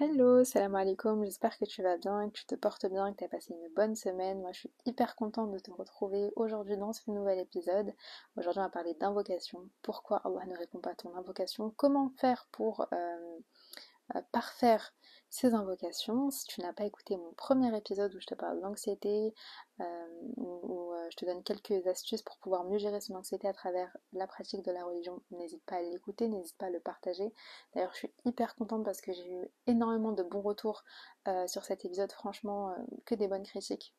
Hello, salam alaikum, j'espère que tu vas bien, que tu te portes bien, que tu as passé une bonne semaine. Moi je suis hyper contente de te retrouver aujourd'hui dans ce nouvel épisode. Aujourd'hui on va parler d'invocation. Pourquoi Allah ne répond pas à ton invocation? Comment faire pour euh, euh, parfaire ces invocations? Si tu n'as pas écouté mon premier épisode où je te parle d'anxiété, euh, je te donne quelques astuces pour pouvoir mieux gérer son anxiété à travers la pratique de la religion, n'hésite pas à l'écouter, n'hésite pas à le partager. D'ailleurs, je suis hyper contente parce que j'ai eu énormément de bons retours sur cet épisode, franchement, que des bonnes critiques.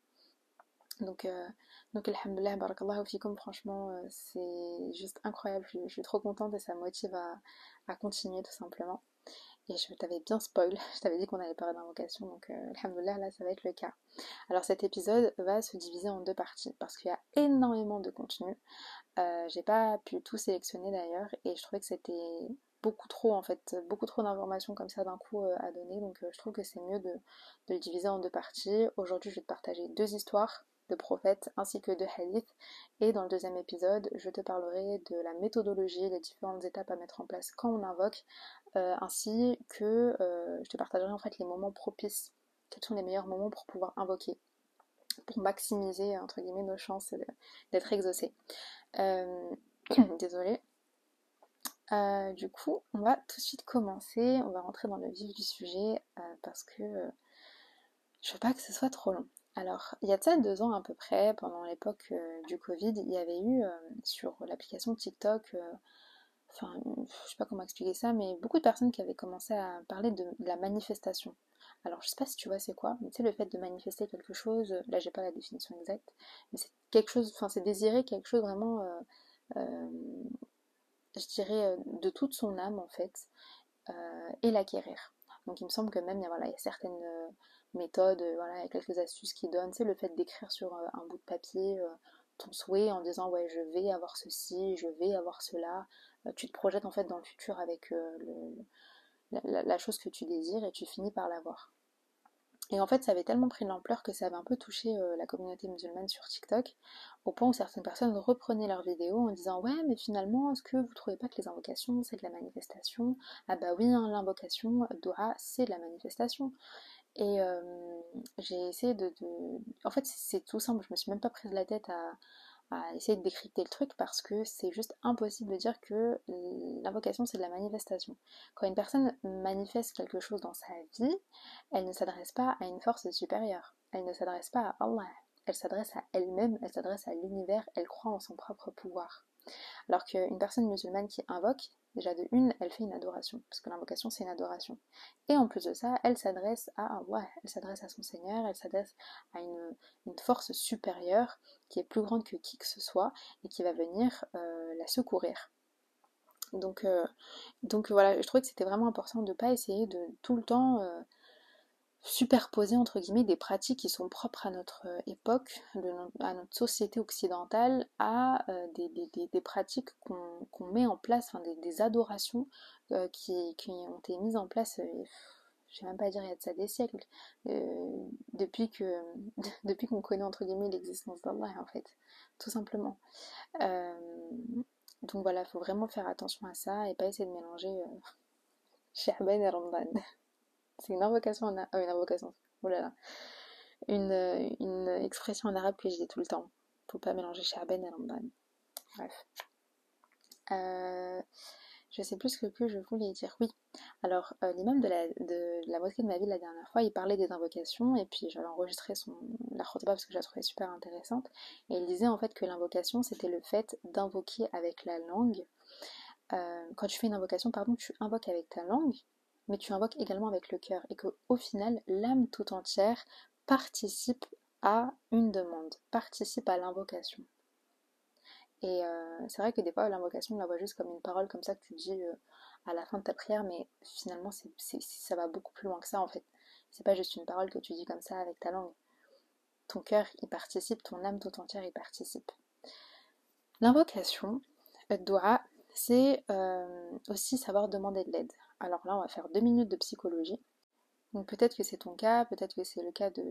Donc, euh, donc alhamdoulilah, barakallahu fikum, franchement, c'est juste incroyable, je, suis trop contente et ça me motive à continuer tout simplement. Et je t'avais bien spoil, je t'avais dit qu'on allait parler d'invocation, donc euh, là ça va être le cas. Alors cet épisode va se diviser en deux parties, parce qu'il y a énormément de contenu. Euh, j'ai pas pu tout sélectionner d'ailleurs, et je trouvais que c'était beaucoup trop en fait, beaucoup trop d'informations comme ça d'un coup euh, à donner, donc je trouve que c'est mieux de, de le diviser en deux parties. Aujourd'hui je vais te partager deux histoires de prophètes ainsi que de hadiths. Et dans le deuxième épisode, je te parlerai de la méthodologie, les différentes étapes à mettre en place quand on invoque, euh, ainsi que euh, je te partagerai en fait les moments propices. Quels sont les meilleurs moments pour pouvoir invoquer pour maximiser entre guillemets nos chances d'être exaucés. Euh, désolée. du coup, on va tout de suite commencer. On va rentrer dans le vif du sujet parce que je veux pas que ce soit trop long. Alors, il y a de deux ans à peu près, pendant l'époque du Covid, il y avait eu sur l'application TikTok, enfin, je sais pas comment expliquer ça, mais beaucoup de personnes qui avaient commencé à parler de, la manifestation. Alors, je sais pas si tu vois c'est quoi, mais tu sais, le fait de manifester quelque chose, là j'ai pas la définition exacte, mais c'est quelque chose, enfin, c'est désirer quelque chose vraiment, je dirais, de toute son âme en fait, et l'acquérir. Donc, il me semble que même, voilà, il y a certaines méthode, euh, voilà, il y a quelques astuces qui donnent. C'est le fait d'écrire sur euh, un bout de papier euh, ton souhait en disant ouais je vais avoir ceci, je vais avoir cela. Tu te projettes en fait dans le futur avec la, chose que tu désires et tu finis par l'avoir. Et en fait, ça avait tellement pris de l'ampleur que ça avait un peu touché la communauté musulmane sur TikTok, au point où certaines personnes reprenaient leurs vidéos en disant Ouais, mais finalement, est-ce que vous trouvez pas que les invocations, c'est de la manifestation? Ah bah oui, hein, l'invocation, dua, c'est de la manifestation. Et j'ai essayé de, En fait, c'est tout simple, je me suis même pas prise la tête à, essayer de décrypter le truc parce que c'est juste impossible de dire que l'invocation c'est de la manifestation. Quand une personne manifeste quelque chose dans sa vie, elle ne s'adresse pas à une force supérieure, elle ne s'adresse pas à Allah, elle s'adresse à elle-même, elle s'adresse à l'univers, elle croit en son propre pouvoir. Alors qu'une personne musulmane qui invoque, Déjà de une, elle fait une adoration, parce que l'invocation c'est une adoration. Et en plus de ça, elle s'adresse à Allah, elle s'adresse à son Seigneur, elle s'adresse à une, force supérieure qui est plus grande que qui que ce soit et qui va venir euh, la secourir. Donc, euh, donc voilà, je trouvais que c'était vraiment important de ne pas essayer de tout le temps euh, superposer entre guillemets des pratiques qui sont propres à notre euh, époque, à notre société occidentale, à euh, des, pratiques qu'on met en place, enfin des, adorations euh, qui, ont été mises en place, je vais même pas dire il y a de ça des siècles, depuis que depuis qu'on connaît entre guillemets l'existence d'Allah en fait, tout simplement. donc voilà, il faut vraiment faire attention à ça et pas essayer de mélanger Shahban et Ramadan. C'est une invocation en arabe. Euh, une invocation. Oh là là. Une, euh, une, expression en arabe que je dis tout le temps. Faut pas mélanger Sharben et Ramadan. Bref. Euh, je sais plus ce que je voulais dire. Oui. Alors, l'imam de la, de la mosquée de ma ville la dernière fois, il parlait des invocations et puis j'avais enregistré son, la khotba parce que je la trouvais super intéressante. Et il disait en fait que l'invocation, c'était le fait d'invoquer avec la langue. quand tu fais une invocation, pardon, tu invoques avec ta langue, mais tu invoques également avec le cœur et qu'au final, l'âme tout entière participe à une demande, participe à l'invocation. Et euh, c'est vrai que des fois, l'invocation, on la voit juste comme une parole comme ça que tu dis euh, à la fin de ta prière, mais finalement, ça va beaucoup plus loin que ça en fait. C'est pas juste une parole que tu dis comme ça avec ta langue. Ton cœur y participe, ton âme tout entière y participe. L'invocation, doit, c'est euh, aussi savoir demander de l'aide. Alors là, on va faire deux minutes de psychologie. Donc peut-être que c'est ton cas, peut-être que c'est le cas de,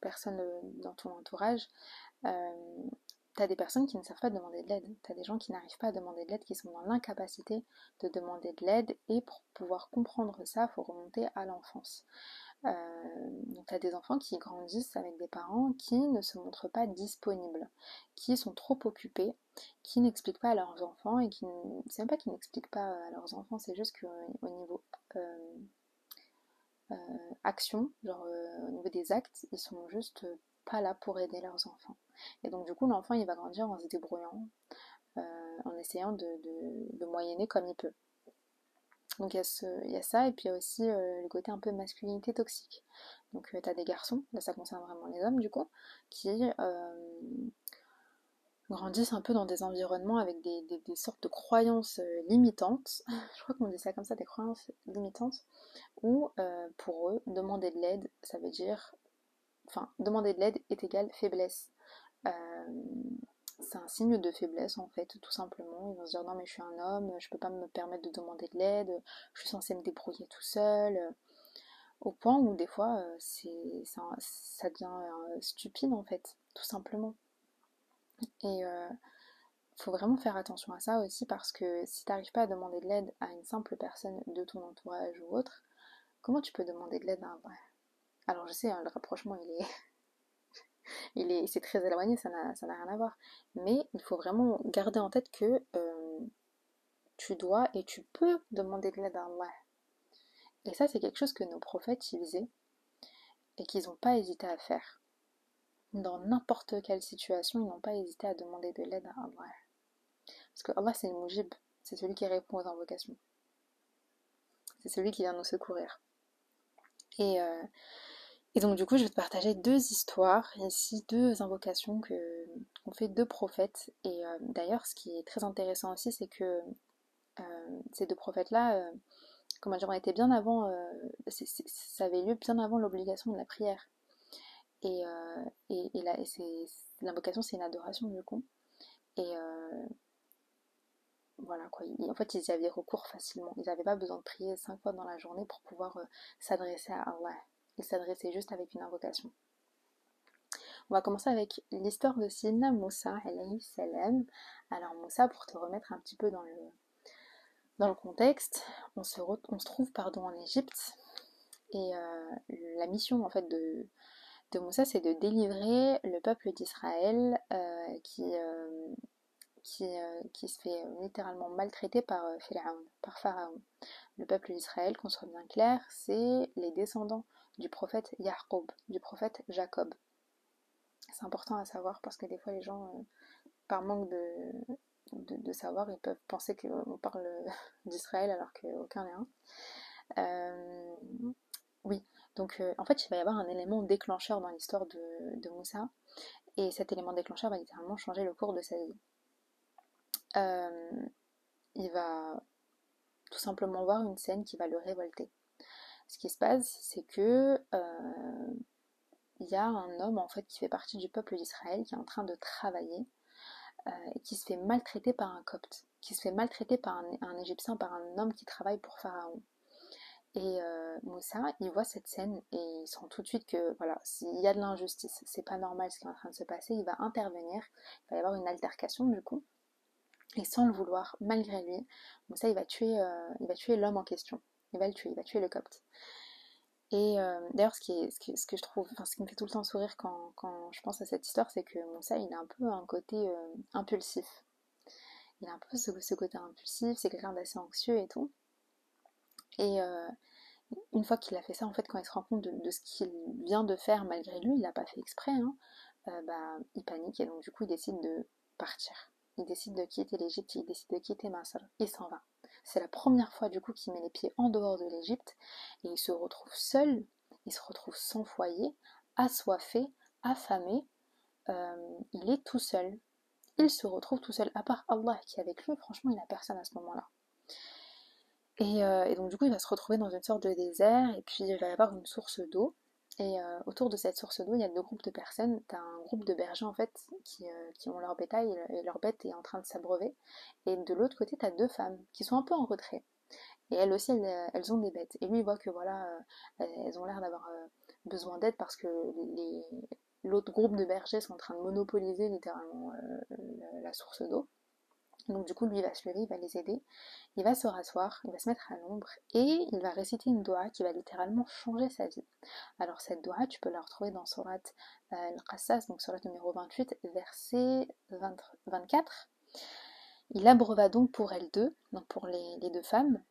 personnes euh, dans ton entourage. Euh, as des personnes qui ne savent pas demander de l'aide, tu as des gens qui n'arrivent pas à demander de l'aide, qui sont dans l'incapacité de demander de l'aide, et pour pouvoir comprendre ça, il faut remonter à l'enfance. Euh, donc tu as des enfants qui grandissent avec des parents qui ne se montrent pas disponibles, qui sont trop occupés, qui n'expliquent pas à leurs enfants, et qui, c'est même pas qu'ils n'expliquent pas à leurs enfants, c'est juste qu'au niveau euh, euh, action, genre au niveau des actes, ils sont juste pas là pour aider leurs enfants. Et donc du coup l'enfant il va grandir en se débrouillant, en essayant de, de moyenner comme il peut. Donc il y, a ça, et puis il y a aussi euh, le côté un peu masculinité toxique. Donc euh, tu as des garçons, là ça concerne vraiment les hommes du coup, qui euh, grandissent un peu dans des environnements avec des, sortes de croyances limitantes, je crois qu'on dit ça comme ça, des croyances limitantes, où pour eux, demander de l'aide, ça veut dire, enfin, demander de l'aide est égal faiblesse c'est un signe de faiblesse en fait, tout simplement. Ils vont se dire non mais je suis un homme, je peux pas me permettre de demander de l'aide, je suis censé me débrouiller tout seul. Au point où des fois euh, c'est, ça, devient euh, stupide en fait, tout simplement. Et il euh, faut vraiment faire attention à ça aussi parce que si tu n'arrives pas à demander de l'aide à une simple personne de ton entourage ou autre, comment tu peux demander de l'aide à un vrai? Alors je sais, hein, le rapprochement il est il est, c'est très éloigné, ça n'a, rien à voir. Mais il faut vraiment garder en tête que euh, tu dois et tu peux demander de l'aide à Allah. Et ça, c'est quelque chose que nos prophètes y faisaient et qu'ils n'ont pas hésité à faire. Dans n'importe quelle situation, ils n'ont pas hésité à demander de l'aide à Allah. Parce que Allah, c'est le mujib, c'est celui qui répond aux invocations. C'est celui qui vient nous secourir. Et euh, donc du coup, je vais te partager deux histoires, ici deux invocations que qu'ont fait deux prophètes. Et euh, d'ailleurs, ce qui est très intéressant aussi, c'est que euh, ces deux prophètes-là, comment dire, ont été bien avant, ça avait lieu bien avant l'obligation de la prière. Et, et, et l'invocation, c'est une adoration du coup. Et voilà quoi, en fait, ils y avaient recours facilement. Ils n'avaient pas besoin de prier cinq fois dans la journée pour pouvoir s'adresser à Allah il s'adressait juste avec une invocation. On va commencer avec l'histoire de Sidna Moussa, salam. Alors Moussa, pour te remettre un petit peu dans le, contexte, on se, on se trouve pardon, en Égypte et euh, la mission en fait de, de Moussa c'est de délivrer le peuple d'Israël euh, qui, euh, qui, se fait littéralement maltraiter par Pharaon, par Pharaon. Le peuple d'Israël, qu'on soit bien clair, c'est les descendants du prophète Jacob, du prophète Jacob. C'est important à savoir parce que des fois les gens, euh, par manque de, savoir, ils peuvent penser qu'on parle d'Israël alors qu'aucun n'est un. Euh, oui, donc euh, en fait il va y avoir un élément déclencheur dans l'histoire de, Moussa et cet élément déclencheur va littéralement changer le cours de sa vie. il va tout simplement voir une scène qui va le révolter ce qui se passe, c'est que euh, y a un homme en fait qui fait partie du peuple d'Israël qui est en train de travailler euh, et qui se fait maltraiter par un copte, qui se fait maltraiter par un, Égyptien, par un homme qui travaille pour Pharaon. Et euh, Moussa, il voit cette scène et il sent tout de suite que voilà, s'il y a de l'injustice, c'est pas normal ce qui est en train de se passer, il va intervenir, il va y avoir une altercation du coup. Et sans le vouloir, malgré lui, Moussa il va tuer, il va tuer l'homme en question il va le tuer, il va tuer le copte. Et euh, d'ailleurs, ce, qui que je trouve, ce qui me fait tout le temps sourire quand, je pense à cette histoire, c'est que Moussa, il a un peu un côté euh, impulsif. Il a un peu ce, côté impulsif, c'est quelqu'un d'assez anxieux et tout. Et euh, une fois qu'il a fait ça, en fait, quand il se rend compte de, ce qu'il vient de faire malgré lui, il n'a pas fait exprès, hein, bah, il panique et donc du coup, il décide de partir. Il décide de quitter l'Égypte, il décide de quitter Masr. Il s'en va. C'est la première fois du coup qu'il met les pieds en dehors de l'Égypte et il se retrouve seul, il se retrouve sans foyer, assoiffé, affamé, euh, il est tout seul. Il se retrouve tout seul, à part Allah qui est avec lui, franchement il n'a personne à ce moment-là. Et, euh, et, donc du coup il va se retrouver dans une sorte de désert et puis il va y avoir une source d'eau et euh, autour de cette source d'eau, il y a deux groupes de personnes. Tu as un groupe de bergers en fait qui, euh, ont leur bétail et leur bête est en train de s'abreuver. Et de l'autre côté, tu as deux femmes qui sont un peu en retrait. Et elles aussi, elles, ont des bêtes. Et lui, il voit que voilà, elles ont l'air d'avoir besoin d'aide parce que l'autre groupe de bergers sont en train de monopoliser littéralement la source d'eau. Donc du coup, lui, va se lever, il va les aider, il va se rasseoir, il va se mettre à l'ombre et il va réciter une doua qui va littéralement changer sa vie. Alors cette doua, tu peux la retrouver dans Surat euh, Al-Qassas, donc Surat numéro 28, verset 24. Il abreva donc pour elles deux, donc pour les, les deux femmes,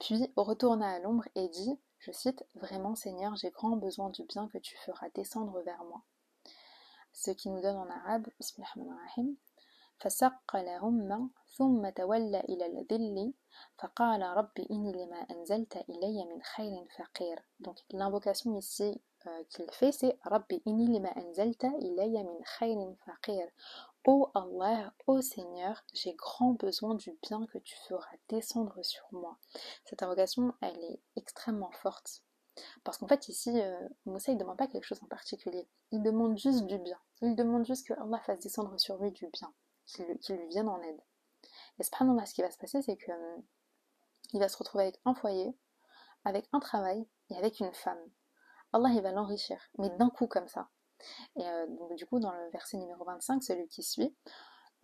puis retourna à l'ombre et dit, je cite, Vraiment Seigneur, j'ai grand besoin du bien que tu feras descendre vers moi. Ce qui nous donne en arabe, Bismillahirrahmanirrahim, فسق لهن ثم تولى إلى الذل فقال رب إني لما أنزلت إلي من خير فقير donc l'invocation ici euh, qu'il fait c'est رب إني لما أنزلت إلي من خير فقير Ô Allah, ô Seigneur, j'ai grand besoin du bien que tu feras descendre sur moi. Cette invocation, elle est extrêmement forte. Parce qu'en fait, ici, euh, Moussa, il ne demande pas quelque chose en particulier. Il demande juste du bien. Il demande juste que Allah fasse descendre sur lui du bien qui, lui viennent en aide. Et ce qui va se passer, c'est que euh, il va se retrouver avec un foyer, avec un travail et avec une femme. Allah, il va l'enrichir, mais d'un coup comme ça. Et euh, du coup, dans le verset numéro 25, celui qui suit,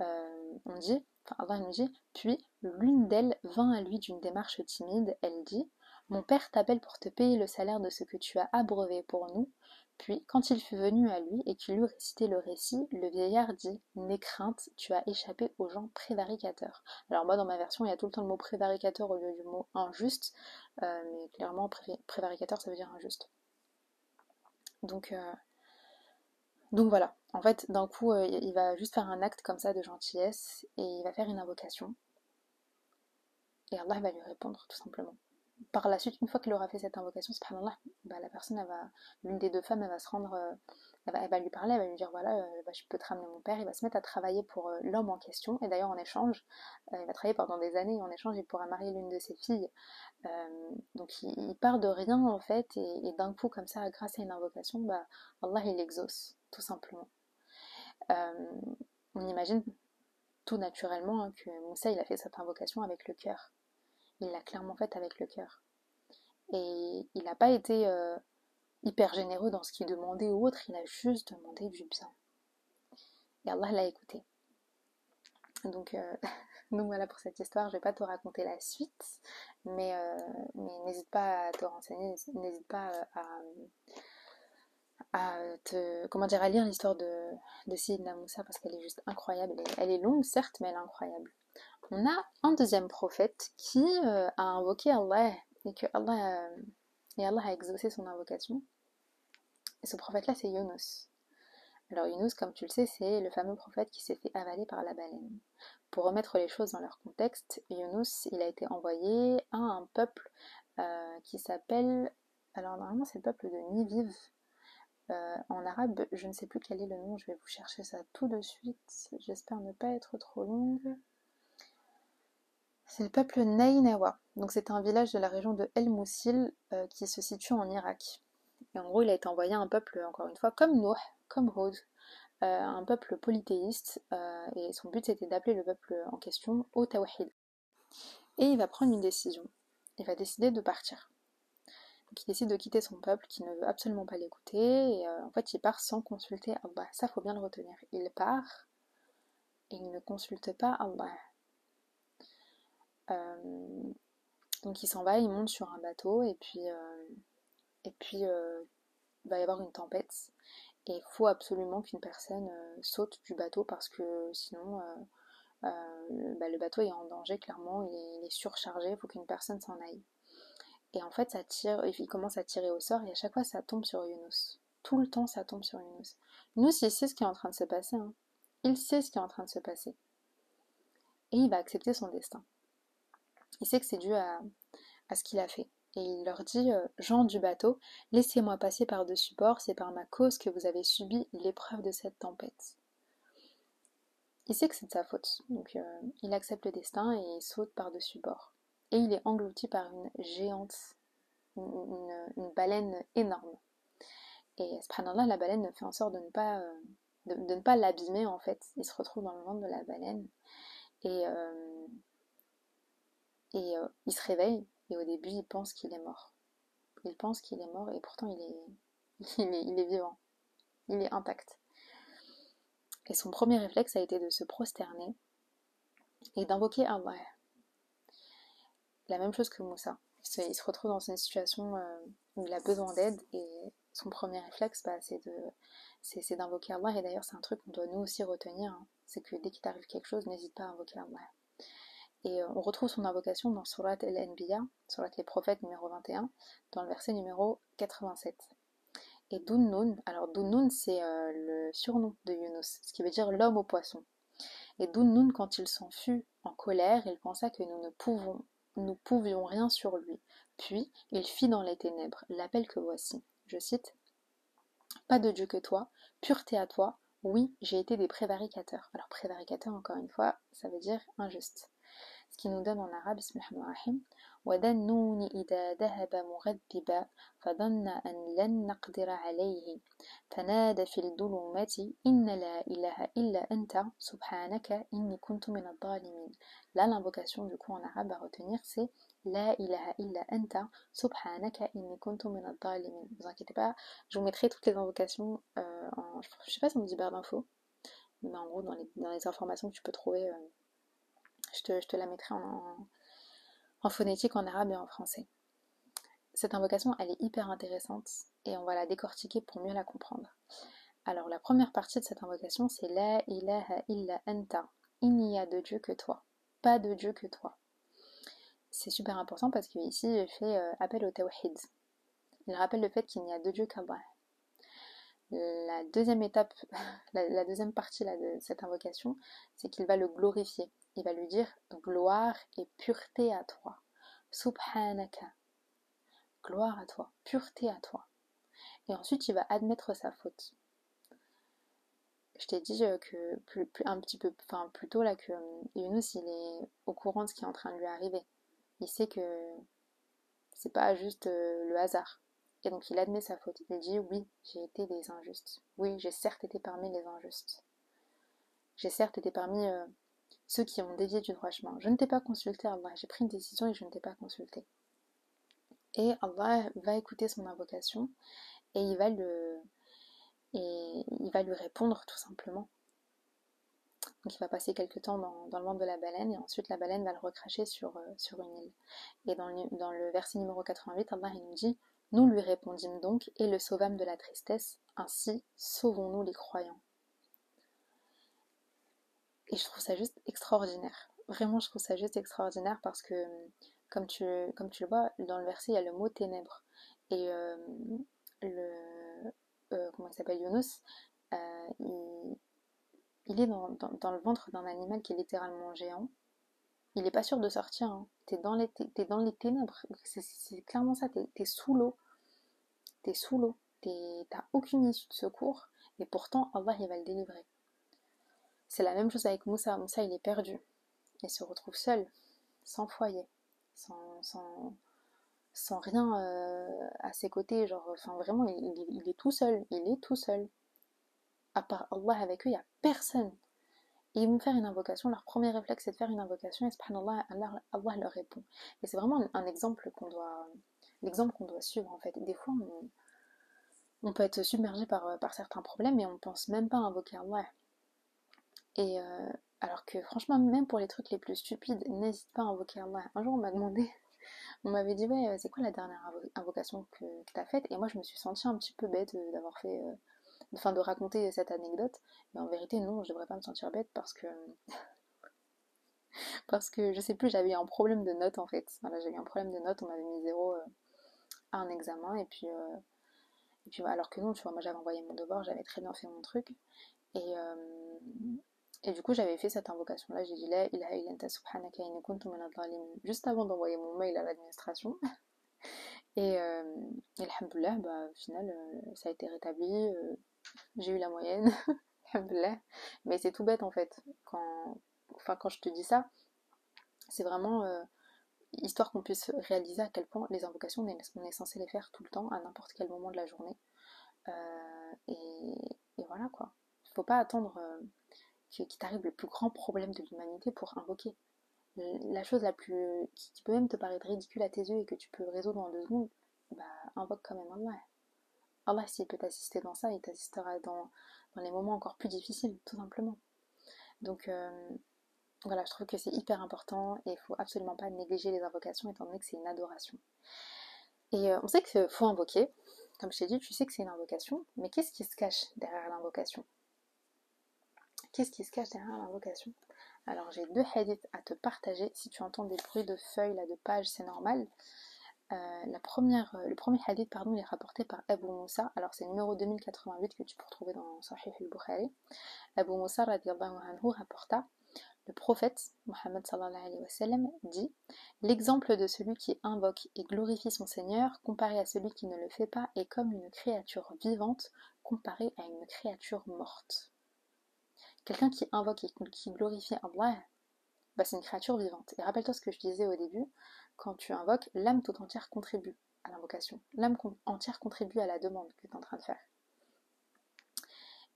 euh, on dit, enfin, Allah nous dit, puis l'une d'elles vint à lui d'une démarche timide, elle dit, mon père t'appelle pour te payer le salaire de ce que tu as abreuvé pour nous, puis, quand il fut venu à lui et qu'il eut récité le récit, le vieillard dit N'aie crainte, tu as échappé aux gens prévaricateurs. Alors, moi, dans ma version, il y a tout le temps le mot prévaricateur au lieu du mot injuste, euh, mais clairement, prévaricateur, ça veut dire injuste. Donc, euh, donc voilà. En fait, d'un coup, euh, il va juste faire un acte comme ça de gentillesse et il va faire une invocation. Et Allah va lui répondre, tout simplement par la suite, une fois qu'elle aura fait cette invocation, subhanallah, bah, la personne, va, l'une des deux femmes, elle va se rendre, euh, elle, va, lui parler, elle va lui dire voilà, euh, bah, je peux te ramener mon père, il va se mettre à travailler pour euh, l'homme en question, et d'ailleurs en échange, il va travailler pendant des années, et en échange, il pourra marier l'une de ses filles. donc il, part de rien en fait, et, d'un coup, comme ça, grâce à une invocation, bah, Allah il exauce, tout simplement. on imagine tout naturellement hein, que Moussa il a fait cette invocation avec le cœur il l'a clairement fait avec le cœur. Et il n'a pas été euh, hyper généreux dans ce qu'il demandait ou autre, il a juste demandé du bien. Et Allah l'a écouté. Donc, euh, voilà pour cette histoire, je vais pas te raconter la suite, mais, euh, n'hésite pas à te renseigner, n'hésite pas à, te, comment à lire l'histoire de, de Sidna Moussa parce qu'elle est juste incroyable. elle est longue certes, mais elle est incroyable on a un deuxième prophète qui euh, a invoqué Allah et que Allah, euh, Allah a exaucé son invocation. Et ce prophète-là, c'est Yunus. Alors Yunus, comme tu le sais, c'est le fameux prophète qui s'est fait avaler par la baleine. Pour remettre les choses dans leur contexte, Yunus, il a été envoyé à un peuple euh, qui s'appelle... Alors normalement, c'est le peuple de Niviv. en arabe, je ne sais plus quel est le nom, je vais vous chercher ça tout de suite. J'espère ne pas être trop longue. C'est le peuple Nainawa. Donc c'est un village de la région de El Moussil euh, qui se situe en Irak. Et en gros, il a été envoyé un peuple, encore une fois, comme Nuh, comme Hud, euh, un peuple polythéiste, euh, et son but c'était d'appeler le peuple en question au Tawhid. Et il va prendre une décision. Il va décider de partir. Il décide de quitter son peuple qui ne veut absolument pas l'écouter, et en fait il part sans consulter Allah. Ça faut bien le retenir. Il part et il ne consulte pas Allah. Euh, donc il s'en va, il monte sur un bateau et puis, euh, et puis euh, il va y avoir une tempête. Et il faut absolument qu'une personne saute du bateau parce que sinon bah, le bateau est en danger, clairement, il est, surchargé, il faut qu'une personne s'en aille. Et en fait, ça tire, il commence à tirer au sort et à chaque fois ça tombe sur Yunus. Tout le temps ça tombe sur Yunus. Yunus, il sait ce qui est en train de se passer. Hein. Il sait ce qui est en train de se passer. Et il va accepter son destin. Il sait que c'est dû à, ce qu'il a fait. Et il leur dit euh, Gens du bateau, laissez-moi passer par-dessus bord, c'est par ma cause que vous avez subi l'épreuve de cette tempête. Il sait que c'est de sa faute, donc euh, il accepte le destin et il saute par-dessus bord. Et il est englouti par une géante, une, baleine énorme. Et subhanallah, la baleine fait en sorte de ne pas, euh, de, ne pas l'abîmer en fait. Il se retrouve dans le ventre de la baleine. Et, et euh, il se réveille et au début il pense qu'il est mort. Il pense qu'il est mort et pourtant il est, il est, vivant. il est intact. Et son premier réflexe a été de se prosterner et d'invoquer Allah. La même chose que Moussa. Il se retrouve dans une situation euh, où il a besoin d'aide et son premier réflexe, bah, c'est de c'est d'invoquer Allah. Et d'ailleurs, c'est un truc qu'on doit nous aussi retenir. Hein. C'est que dès qu'il t'arrive quelque chose, n'hésite pas à invoquer Allah. Et euh, on retrouve son invocation dans Surat al-Anbiya, Surat les prophètes numéro 21, dans le verset numéro 87. Et Dunnun, alors Dunnun c'est euh, le surnom de Yunus, ce qui veut dire l'homme au poisson. Et Dunnun, quand il s'en fut en colère, il pensa que nous ne pouvons, pouvions rien sur lui. Puis il fit dans les ténèbres l'appel que voici. Je cite Pas de Dieu que toi, pureté à toi, oui, j'ai été des prévaricateurs. Alors prévaricateur, encore une fois, ça veut dire injuste. Ce qui nous donne en arabe, وذنون إذا ذهب مغذبا فظن أن لن نقدر عليه فنادى في الظلمات إن لا إله إلا أنت سبحانك إني كنت من الظالمين Là, l'invocation du coup en arabe à retenir, c'est La ilaha illa anta subhanaka inni kuntu min. Ne vous inquiétez pas, je vous mettrai toutes les invocations euh, en. Je sais pas si on dit barre d'infos, mais en gros, dans les, dans les, informations que tu peux trouver, euh, je, te, la mettrai en, en phonétique en arabe et en français. Cette invocation, elle est hyper intéressante et on va la décortiquer pour mieux la comprendre. Alors, la première partie de cette invocation, c'est La ilaha illa anta. Il n'y a de Dieu que toi. Pas de Dieu que toi. C'est super important parce qu'ici, il fait euh, appel au tawhid. Il rappelle le fait qu'il n'y a de Dieu qu'Allah. La deuxième étape, la, deuxième partie de cette invocation, c'est qu'il va le glorifier il va lui dire gloire et pureté à toi. Subhanaka. Gloire à toi, pureté à toi. Et ensuite, il va admettre sa faute. Je t'ai dit euh, que plus, un petit peu, enfin plutôt là que euh, Yunus il est au courant de ce qui est en train de lui arriver. Il sait que c'est pas juste euh, le hasard. Et donc il admet sa faute. Il dit oui, j'ai été des injustes. Oui, j'ai certes été parmi les injustes. J'ai certes été parmi ceux qui ont dévié du droit chemin. Je ne t'ai pas consulté, Allah. J'ai pris une décision et je ne t'ai pas consulté. Et Allah va écouter son invocation et il va le, et il va lui répondre tout simplement. Donc il va passer quelques temps dans, le ventre de la baleine et ensuite la baleine va le recracher sur, euh, sur une île. Et dans le, dans le verset numéro 88, Allah il nous dit Nous lui répondîmes donc et le sauvâmes de la tristesse, ainsi sauvons-nous les croyants. Et je trouve ça juste extraordinaire. Vraiment, je trouve ça juste extraordinaire parce que, comme tu, comme tu le vois, dans le verset, il y a le mot ténèbres. Et euh, le. Euh, comment il s'appelle Yunus euh, il, est dans, le ventre d'un animal qui est littéralement géant. Il n'est pas sûr de sortir. Hein. T'es dans, les, es dans les ténèbres. C'est clairement ça. T'es es sous l'eau. T'es sous l'eau. T'as aucune issue de secours. Et pourtant, Allah, il va le délivrer. C'est la même chose avec Moussa. Moussa, il est perdu. Il se retrouve seul, sans foyer, sans, sans, rien euh, à ses côtés. Genre, enfin, vraiment, il, est tout seul. Il est tout seul. À part Allah avec eux, il n'y a personne. Ils vont faire une invocation. Leur premier réflexe, c'est de faire une invocation. Et subhanallah, Allah, leur répond. Et c'est vraiment un, exemple qu'on doit, l'exemple qu'on doit suivre en fait. Des fois, on, peut être submergé par, certains problèmes et on pense même pas invoquer Allah. Et euh, alors que franchement, même pour les trucs les plus stupides, n'hésite pas à invoquer Allah. Un jour, on m'a demandé, on m'avait dit, ouais, c'est quoi la dernière invocation que, que tu as faite? Et moi, je me suis sentie un petit peu bête euh, d'avoir fait, euh, enfin, de raconter cette anecdote. Mais en vérité, non, je devrais pas me sentir bête parce que. parce que je sais plus, j'avais un problème de notes en fait. Voilà, eu un problème de notes, on m'avait mis zéro à un examen et puis. et puis alors que non, tu vois, moi j'avais envoyé mon devoir, j'avais très bien fait mon truc. Et, et du coup, j'avais fait cette invocation-là. J'ai dit La ilaha illa subhanaka juste avant d'envoyer mon mail à l'administration. Et, euh, alhamdoulilah, bah, au final, euh, ça a été rétabli. Euh, j'ai eu la moyenne. Mais c'est tout bête en fait. Quand, enfin, quand je te dis ça, c'est vraiment euh, histoire qu'on puisse réaliser à quel point les invocations, on est, censé les faire tout le temps, à n'importe quel moment de la journée. Et, et, voilà quoi. Il faut pas attendre qui, t'arrive le plus grand problème de l'humanité pour invoquer. La chose la plus. qui, peut même te paraître ridicule à tes yeux et que tu peux résoudre en deux secondes, bah invoque quand même Allah. Allah, s'il peut t'assister dans ça, il t'assistera dans, les moments encore plus difficiles, tout simplement. Donc euh, voilà, je trouve que c'est hyper important et il faut absolument pas négliger les invocations étant donné que c'est une adoration. Et euh, on sait qu'il faut invoquer, comme je t'ai dit, tu sais que c'est une invocation, mais qu'est-ce qui se cache derrière l'invocation? Qu'est-ce qui se cache derrière l'invocation? Alors j'ai deux hadiths à te partager. Si tu entends des bruits de feuilles, là, de pages, c'est normal. Euh, la première, le premier hadith pardon, est rapporté par Abu Moussa. Alors c'est numéro 2088 que tu peux retrouver dans Sahih al-Bukhari. Abu Moussa anhu rapporta le prophète Mohammed dit L'exemple de celui qui invoque et glorifie son Seigneur comparé à celui qui ne le fait pas est comme une créature vivante comparée à une créature morte. Quelqu'un qui invoque et qui glorifie Allah, bah c'est une créature vivante. Et rappelle-toi ce que je disais au début, quand tu invoques, l'âme tout entière contribue à l'invocation. L'âme entière contribue à la demande que tu es en train de faire.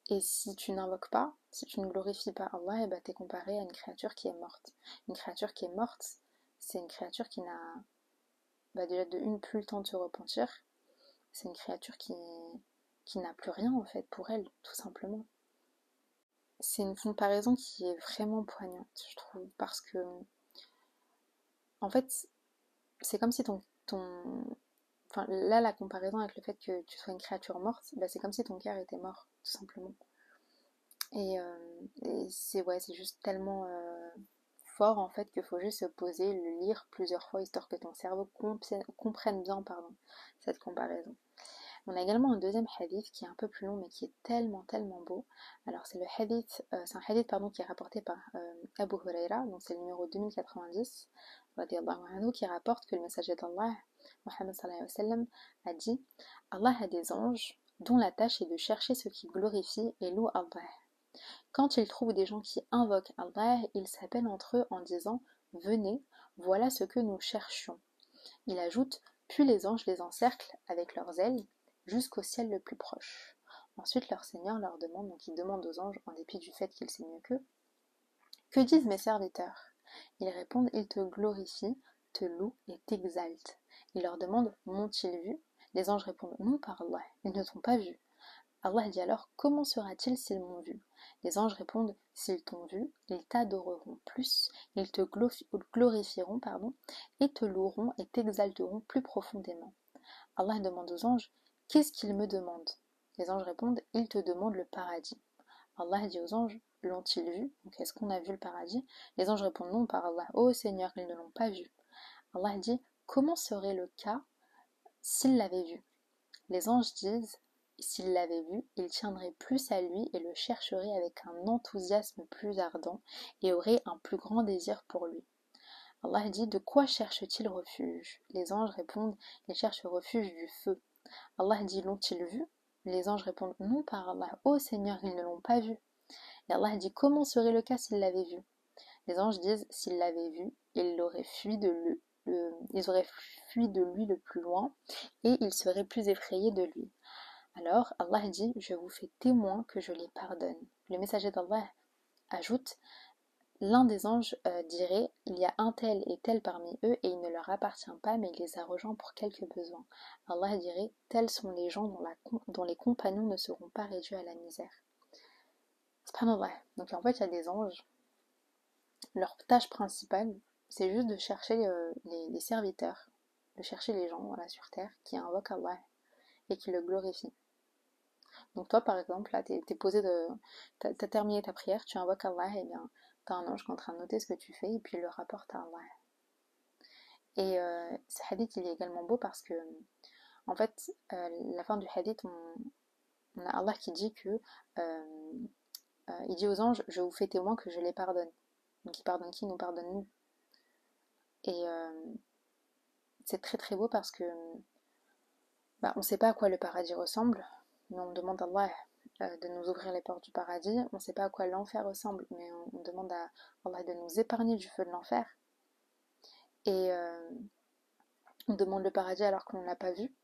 Et si tu n'invoques pas, si tu ne glorifies pas Allah, eh ben, tu es comparé à une créature qui est morte. Une créature qui est morte, c'est une créature qui n'a bah, déjà de une plus le temps de se repentir. C'est une créature qui, qui n'a plus rien en fait pour elle, tout simplement. C'est une comparaison qui est vraiment poignante, je trouve, parce que en fait, c'est comme si ton, ton, Enfin, là, la comparaison avec le fait que tu sois une créature morte, bah, c'est comme si ton cœur était mort, tout simplement. Et, euh, c'est ouais, c'est juste tellement euh, fort en fait qu'il faut juste se poser, le lire plusieurs fois histoire que ton cerveau comprenne bien pardon, cette comparaison. On a également un deuxième hadith qui est un peu plus long mais qui est tellement tellement beau. Alors c'est le hadith, euh, c'est un hadith pardon qui est rapporté par Abu Huraira, donc c'est le numéro 2090, qui rapporte que le messager d'Allah Mohammed a dit Allah a des anges dont la tâche est de chercher ce qui glorifie et loue Allah. Quand il trouve des gens qui invoquent Allah, ils s'appellent entre eux en disant Venez, voilà ce que nous cherchions. Il ajoute Puis les anges les encerclent avec leurs ailes jusqu'au ciel le plus proche. Ensuite, leur Seigneur leur demande, donc il demande aux anges, en dépit du fait qu'il sait mieux qu'eux, Que disent mes serviteurs? Ils répondent Ils te glorifient, te louent et t'exaltent. Il leur demande M'ont-ils vu Les anges répondent Non par Allah, ils ne t'ont pas vu. Allah dit alors Comment sera-t-il s'ils m'ont vu? Les anges répondent S'ils t'ont vu, ils t'adoreront plus, ils te glorifieront pardon, et te loueront et t'exalteront plus profondément. Allah demande aux anges Qu'est-ce qu'ils me demandent Les anges répondent Ils te demandent le paradis. Allah dit aux anges L'ont-ils vu? Donc est-ce qu'on a vu le paradis? Les anges répondent non par Allah. Ô Seigneur, ils ne l'ont pas vu. Allah dit Comment serait le cas s'il l'avait vu? Les anges disent s'il l'avait vu, il tiendrait plus à lui et le chercherait avec un enthousiasme plus ardent et aurait un plus grand désir pour lui. Allah dit De quoi cherche-t-il refuge? Les anges répondent Il cherche refuge du feu. Allah dit L'ont-ils vu? Les anges répondent Non par Allah. Ô Seigneur, ils ne l'ont pas vu. Et Allah dit Comment serait le cas s'il l'avait vu? Les anges disent S'il l'avait vu, il l'aurait fui de lui ils auraient fui de lui le plus loin et ils seraient plus effrayés de lui. Alors Allah dit Je vous fais témoin que je les pardonne. Le messager d'Allah ajoute L'un des anges euh, dirait Il y a un tel et tel parmi eux et il ne leur appartient pas, mais il les a rejoints pour quelques besoins. Allah dirait Tels sont les gens dont, les compagnons ne seront pas réduits à la misère. vrai. Donc en fait, il y a des anges. Leur tâche principale, c'est juste de chercher euh, les, serviteurs, de chercher les gens sur terre qui invoquent Allah et qui le glorifient. Donc toi par exemple, là t'es es posé de. T'as as terminé ta prière, tu invoques Allah, et bien t'as un ange qui est en train de noter ce que tu fais et puis le rapporte à Allah. Et euh, ce hadith il est également beau parce que en fait euh, la fin du hadith on, a Allah qui dit que il dit aux anges je vous fais témoin que je les pardonne. Donc il pardonne qui? Nous pardonne nous. Et euh, c'est très très beau parce que bah, on ne sait pas à quoi le paradis ressemble, mais on demande à Allah euh, de nous ouvrir les portes du paradis. On ne sait pas à quoi l'enfer ressemble, mais on, demande à Allah de nous épargner du feu de l'enfer. Et euh, on demande le paradis alors qu'on ne l'a pas vu.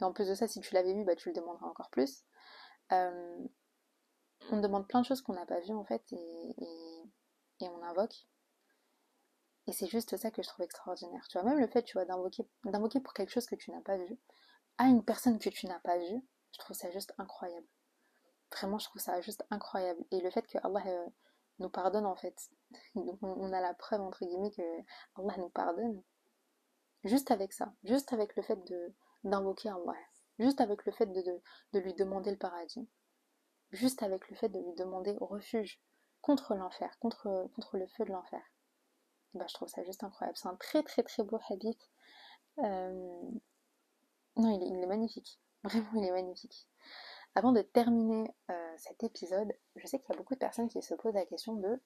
Et en plus de ça, si tu l'avais vu, bah, tu le demanderas encore plus. on demande plein de choses qu'on n'a pas vues en fait et on invoque. Et c'est juste ça que je trouve extraordinaire. Tu vois, même le fait, tu vois, d'invoquer, d'invoquer pour quelque chose que tu n'as pas vu, à une personne que tu n'as pas vue, je trouve ça juste incroyable. Vraiment, je trouve ça juste incroyable. Et le fait que Allah euh, nous pardonne, en fait, on a la preuve, entre guillemets, que Allah nous pardonne, juste avec ça, juste avec le fait d'invoquer Allah, juste avec le fait de, de, lui demander le paradis, juste avec le fait de lui demander refuge contre l'enfer, contre, contre le feu de l'enfer. Bah, je trouve ça juste incroyable. C'est un très très très beau hadith. Euh, non, il est, magnifique. Vraiment, il est magnifique. Avant de terminer euh, cet épisode, je sais qu'il y a beaucoup de personnes qui se posent la question de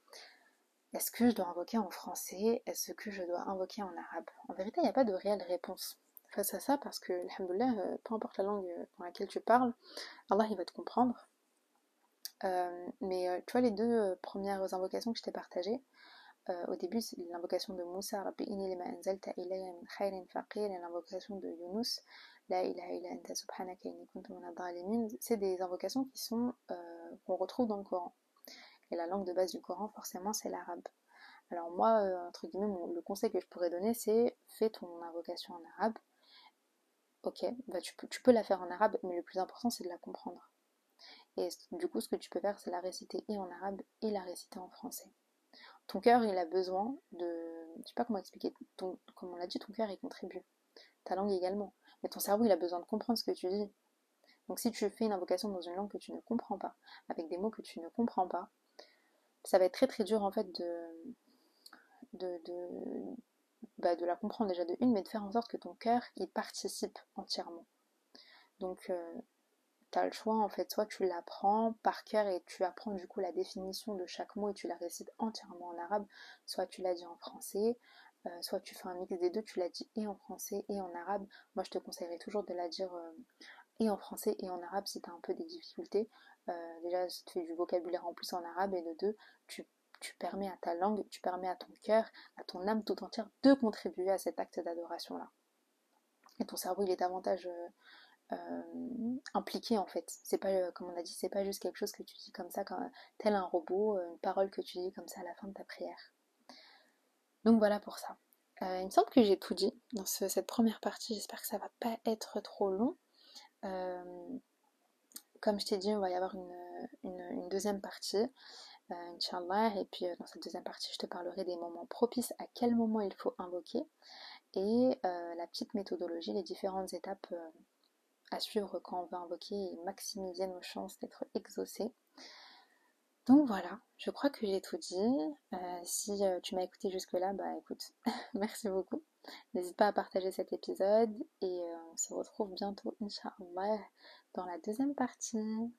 est-ce que je dois invoquer en français? Est-ce que je dois invoquer en arabe? En vérité, il n'y a pas de réelle réponse face à ça parce que, alhamdoulilah, euh, peu importe la langue dans laquelle tu parles, Allah il va te comprendre. Euh, mais tu vois, les deux premières invocations que je t'ai partagées, au début, l'invocation de Moussa, Rabbi inni lima anzalta ilayya et l'invocation de Yunus, La ilaha illa anta subhanaka c'est des invocations qui sont qu'on retrouve dans le Coran. Et la langue de base du Coran, forcément, c'est l'arabe. Alors moi, entre guillemets, le conseil que je pourrais donner, c'est fais ton invocation en arabe. Ok, bah tu, peux, tu peux la faire en arabe, mais le plus important, c'est de la comprendre. Et du coup, ce que tu peux faire, c'est la réciter et en arabe et la réciter en français ton cœur, il a besoin de. Je sais pas comment expliquer. Ton, comme on l'a dit, ton cœur, il contribue. Ta langue également. Mais ton cerveau, il a besoin de comprendre ce que tu dis. Donc si tu fais une invocation dans une langue que tu ne comprends pas, avec des mots que tu ne comprends pas, ça va être très très dur en fait de. de, de, bah, de la comprendre déjà de une, mais de faire en sorte que ton cœur, il participe entièrement. Donc. Euh, tu as le choix en fait, soit tu l'apprends par cœur et tu apprends du coup la définition de chaque mot et tu la récites entièrement en arabe, soit tu la dis en français, euh, soit tu fais un mix des deux, tu la dis et en français et en arabe. Moi je te conseillerais toujours de la dire euh, et en français et en arabe si tu as un peu des difficultés. Euh, déjà, ça te fait du vocabulaire en plus en arabe et de deux, tu, permets à ta langue, tu permets à ton cœur, à ton âme tout entière de contribuer à cet acte d'adoration là. Et ton cerveau il est davantage impliqué en fait. C'est pas, comme on a dit, c'est pas juste quelque chose que tu dis comme ça, tel un robot, une parole que tu dis comme ça à la fin de ta prière. Donc voilà pour ça. il me semble que j'ai tout dit dans cette première partie. J'espère que ça va pas être trop long. comme je t'ai dit, on va y avoir une, deuxième partie. Inch'Allah, et puis dans cette deuxième partie, je te parlerai des moments propices, à quel moment il faut invoquer, et la petite méthodologie, les différentes étapes à suivre quand on veut invoquer et maximiser nos chances d'être exaucé. Donc voilà, je crois que j'ai tout dit. Euh, si euh, tu m'as écouté jusque-là, bah écoute, merci beaucoup. N'hésite pas à partager cet épisode et euh, on se retrouve bientôt, Inch'Allah, dans la deuxième partie.